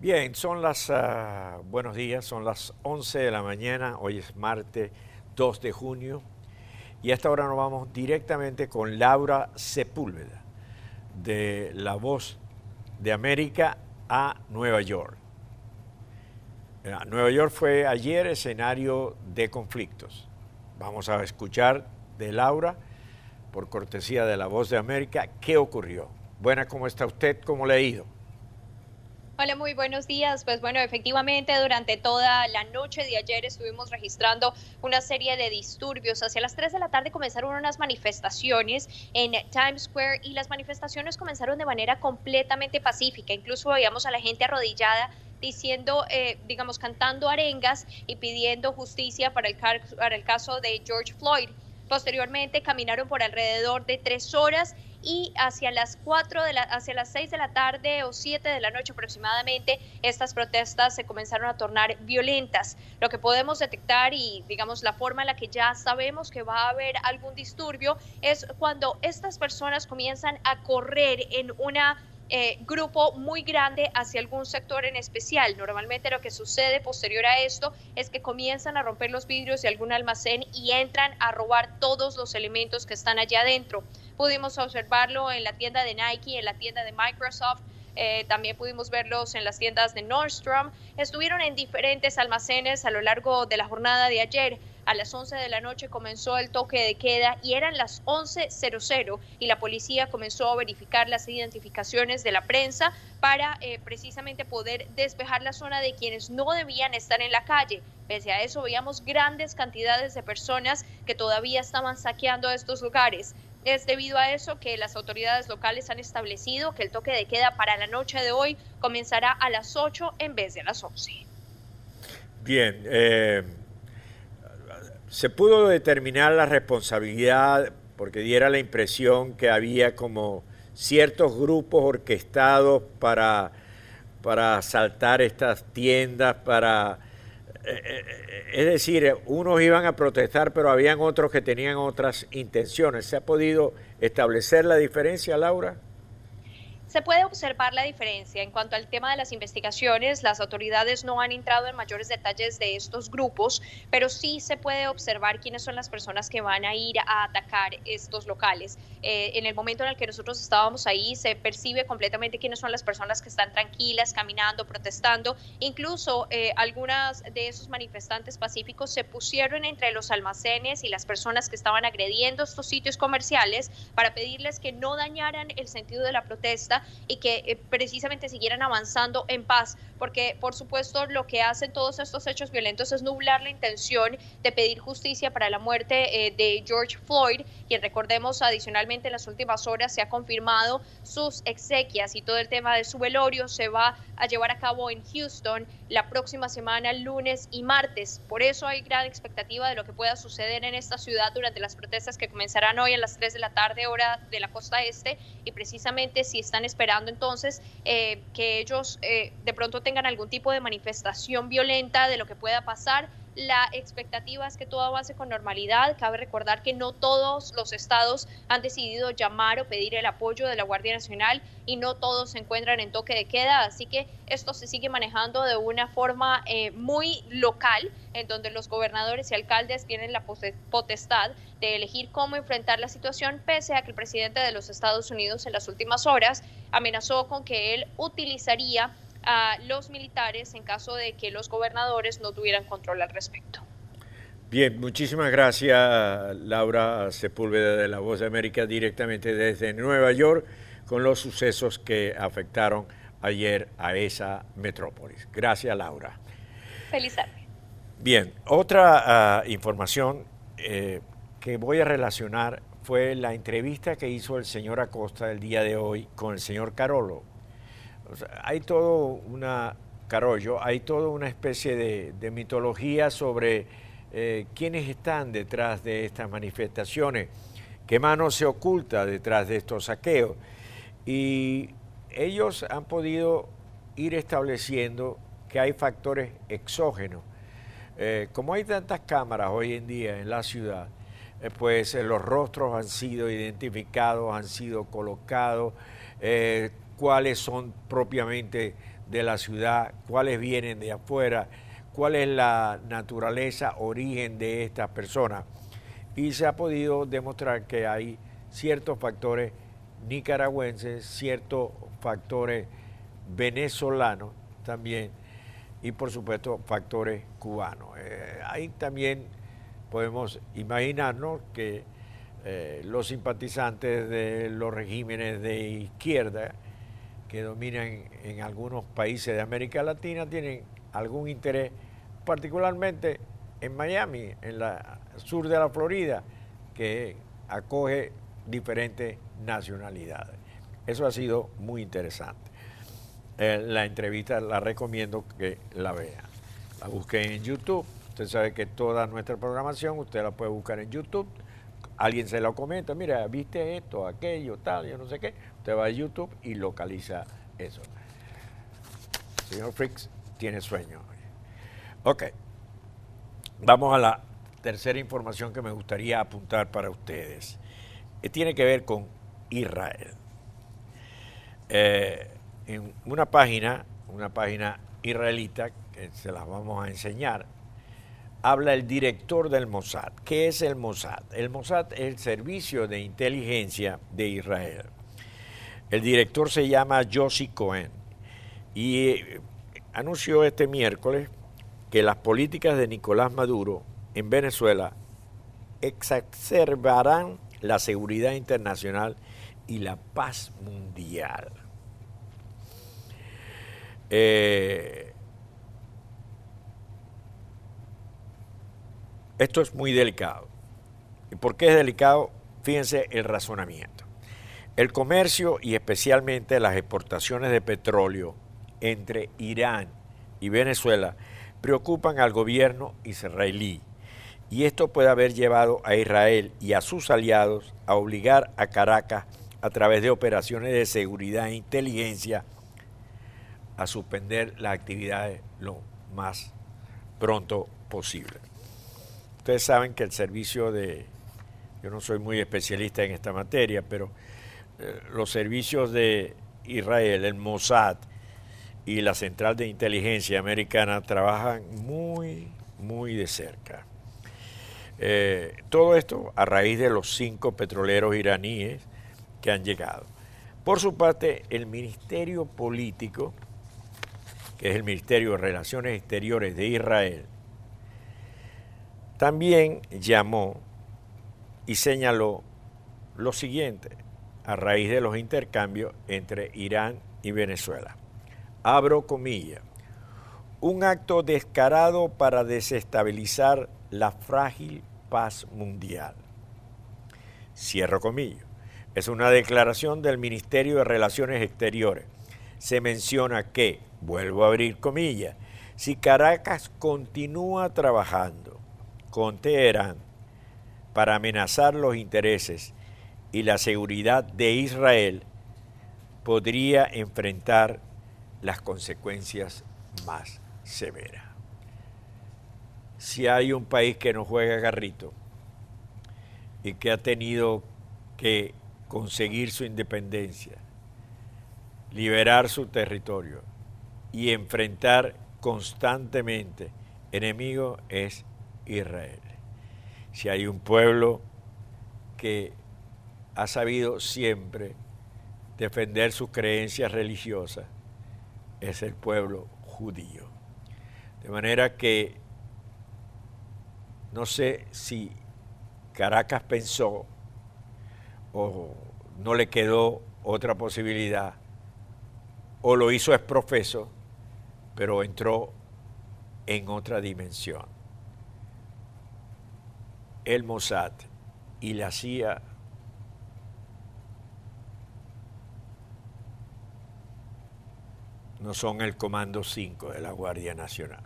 Bien, son las, ah, buenos días, son las 11 de la mañana, hoy es martes 2 de junio y a esta hora nos vamos directamente con Laura Sepúlveda de La Voz de América a Nueva York. Eh, Nueva York fue ayer escenario de conflictos. Vamos a escuchar de Laura, por cortesía de La Voz de América, qué ocurrió. Buena, ¿cómo está usted? ¿Cómo le ha ido? Hola, muy buenos días. Pues bueno, efectivamente durante toda la noche de ayer estuvimos registrando una serie de disturbios. Hacia las 3 de la tarde comenzaron unas manifestaciones en Times Square y las manifestaciones comenzaron de manera completamente pacífica. Incluso veíamos a la gente arrodillada diciendo, eh, digamos, cantando arengas y pidiendo justicia para el, para el caso de George Floyd. Posteriormente caminaron por alrededor de tres horas y hacia las 4 de la, hacia las 6 de la tarde o 7 de la noche aproximadamente, estas protestas se comenzaron a tornar violentas. Lo que podemos detectar y digamos la forma en la que ya sabemos que va a haber algún disturbio es cuando estas personas comienzan a correr en una eh, grupo muy grande hacia algún sector en especial. Normalmente lo que sucede posterior a esto es que comienzan a romper los vidrios de algún almacén y entran a robar todos los elementos que están allá adentro. Pudimos observarlo en la tienda de Nike, en la tienda de Microsoft, eh, también pudimos verlos en las tiendas de Nordstrom. Estuvieron en diferentes almacenes a lo largo de la jornada de ayer. A las 11 de la noche comenzó el toque de queda y eran las 11.00 y la policía comenzó a verificar las identificaciones de la prensa para eh, precisamente poder despejar la zona de quienes no debían estar en la calle. Pese a eso, veíamos grandes cantidades de personas que todavía estaban saqueando estos lugares. Es debido a eso que las autoridades locales han establecido que el toque de queda para la noche de hoy comenzará a las 8 en vez de las 11. Bien, eh, se pudo determinar la responsabilidad porque diera la impresión que había como ciertos grupos orquestados para, para asaltar estas tiendas, para es decir, unos iban a protestar, pero habían otros que tenían otras intenciones. ¿Se ha podido establecer la diferencia, Laura? Se puede observar la diferencia en cuanto al tema de las investigaciones. Las autoridades no han entrado en mayores detalles de estos grupos, pero sí se puede observar quiénes son las personas que van a ir a atacar estos locales. Eh, en el momento en el que nosotros estábamos ahí, se percibe completamente quiénes son las personas que están tranquilas, caminando, protestando. Incluso eh, algunas de esos manifestantes pacíficos se pusieron entre los almacenes y las personas que estaban agrediendo estos sitios comerciales para pedirles que no dañaran el sentido de la protesta y que eh, precisamente siguieran avanzando en paz, porque por supuesto lo que hacen todos estos hechos violentos es nublar la intención de pedir justicia para la muerte eh, de George Floyd, quien recordemos adicionalmente en las últimas horas se ha confirmado sus exequias y todo el tema de su velorio se va a llevar a cabo en Houston la próxima semana, lunes y martes. Por eso hay gran expectativa de lo que pueda suceder en esta ciudad durante las protestas que comenzarán hoy a las 3 de la tarde hora de la costa este y precisamente si están esperando entonces eh, que ellos eh, de pronto tengan algún tipo de manifestación violenta de lo que pueda pasar la expectativa es que todo avance con normalidad. Cabe recordar que no todos los estados han decidido llamar o pedir el apoyo de la Guardia Nacional y no todos se encuentran en toque de queda. Así que esto se sigue manejando de una forma eh, muy local, en donde los gobernadores y alcaldes tienen la potestad de elegir cómo enfrentar la situación, pese a que el presidente de los Estados Unidos en las últimas horas amenazó con que él utilizaría a los militares en caso de que los gobernadores no tuvieran control al respecto. Bien, muchísimas gracias Laura Sepúlveda de La Voz de América directamente desde Nueva York con los sucesos que afectaron ayer a esa metrópolis. Gracias Laura. Feliz tarde. Bien, otra ah, información eh, que voy a relacionar fue la entrevista que hizo el señor Acosta el día de hoy con el señor Carolo, hay todo una, Carollo, hay toda una especie de, mitología sobre eh, quiénes están detrás de estas manifestaciones, qué mano se oculta detrás de estos saqueos. Y ellos han podido ir estableciendo que hay factores exógenos. Eh, como hay tantas cámaras hoy en día en la ciudad, eh, pues los rostros han sido identificados, han sido colocados cuáles son propiamente de la ciudad, cuáles vienen de afuera, cuál es la naturaleza, origen de estas personas. Y se ha podido demostrar que hay ciertos factores nicaragüenses, ciertos factores venezolanos también y por supuesto factores cubanos. Eh, ahí también podemos imaginarnos que eh, los simpatizantes de los regímenes de izquierda que dominan en algunos países de América Latina tienen algún interés, particularmente en Miami, en la sur de la Florida, que acoge diferentes nacionalidades. Eso ha sido muy interesante. Eh, la entrevista la recomiendo que la vea. La busquen en YouTube. Usted sabe que toda nuestra programación usted la puede buscar en YouTube. Alguien se lo comenta, mira, viste esto, aquello, tal, yo no sé qué. Usted va a YouTube y localiza eso. Señor Fricks tiene sueño. Ok. Vamos a la tercera información que me gustaría apuntar para ustedes. Que tiene que ver con Israel. Eh, en una página, una página israelita, que se las vamos a enseñar, habla el director del Mossad. ¿Qué es el Mossad? El Mossad es el servicio de inteligencia de Israel. El director se llama Josie Cohen y eh, anunció este miércoles que las políticas de Nicolás Maduro en Venezuela exacerbarán la seguridad internacional y la paz mundial. Eh, esto es muy delicado. ¿Y por qué es delicado? Fíjense el razonamiento. El comercio y especialmente las exportaciones de petróleo entre Irán y Venezuela preocupan al gobierno israelí y esto puede haber llevado a Israel y a sus aliados a obligar a Caracas a través de operaciones de seguridad e inteligencia a suspender las actividades lo más pronto posible. Ustedes saben que el servicio de, yo no soy muy especialista en esta materia, pero los servicios de Israel, el Mossad y la Central de Inteligencia Americana trabajan muy, muy de cerca. Eh, todo esto a raíz de los cinco petroleros iraníes que han llegado. Por su parte, el Ministerio Político que es el Ministerio de Relaciones Exteriores de Israel, también llamó y señaló lo siguiente a raíz de los intercambios entre Irán y Venezuela. Abro comillas. Un acto descarado para desestabilizar la frágil paz mundial. Cierro comillas. Es una declaración del Ministerio de Relaciones Exteriores. Se menciona que Vuelvo a abrir comillas. Si Caracas continúa trabajando con Teherán para amenazar los intereses y la seguridad de Israel, podría enfrentar las consecuencias más severas. Si hay un país que no juega garrito y que ha tenido que conseguir su independencia, liberar su territorio, y enfrentar constantemente enemigo es Israel. Si hay un pueblo que ha sabido siempre defender sus creencias religiosas, es el pueblo judío. De manera que no sé si Caracas pensó o no le quedó otra posibilidad, o lo hizo exprofeso, pero entró en otra dimensión. El Mossad y la CIA no son el Comando 5 de la Guardia Nacional.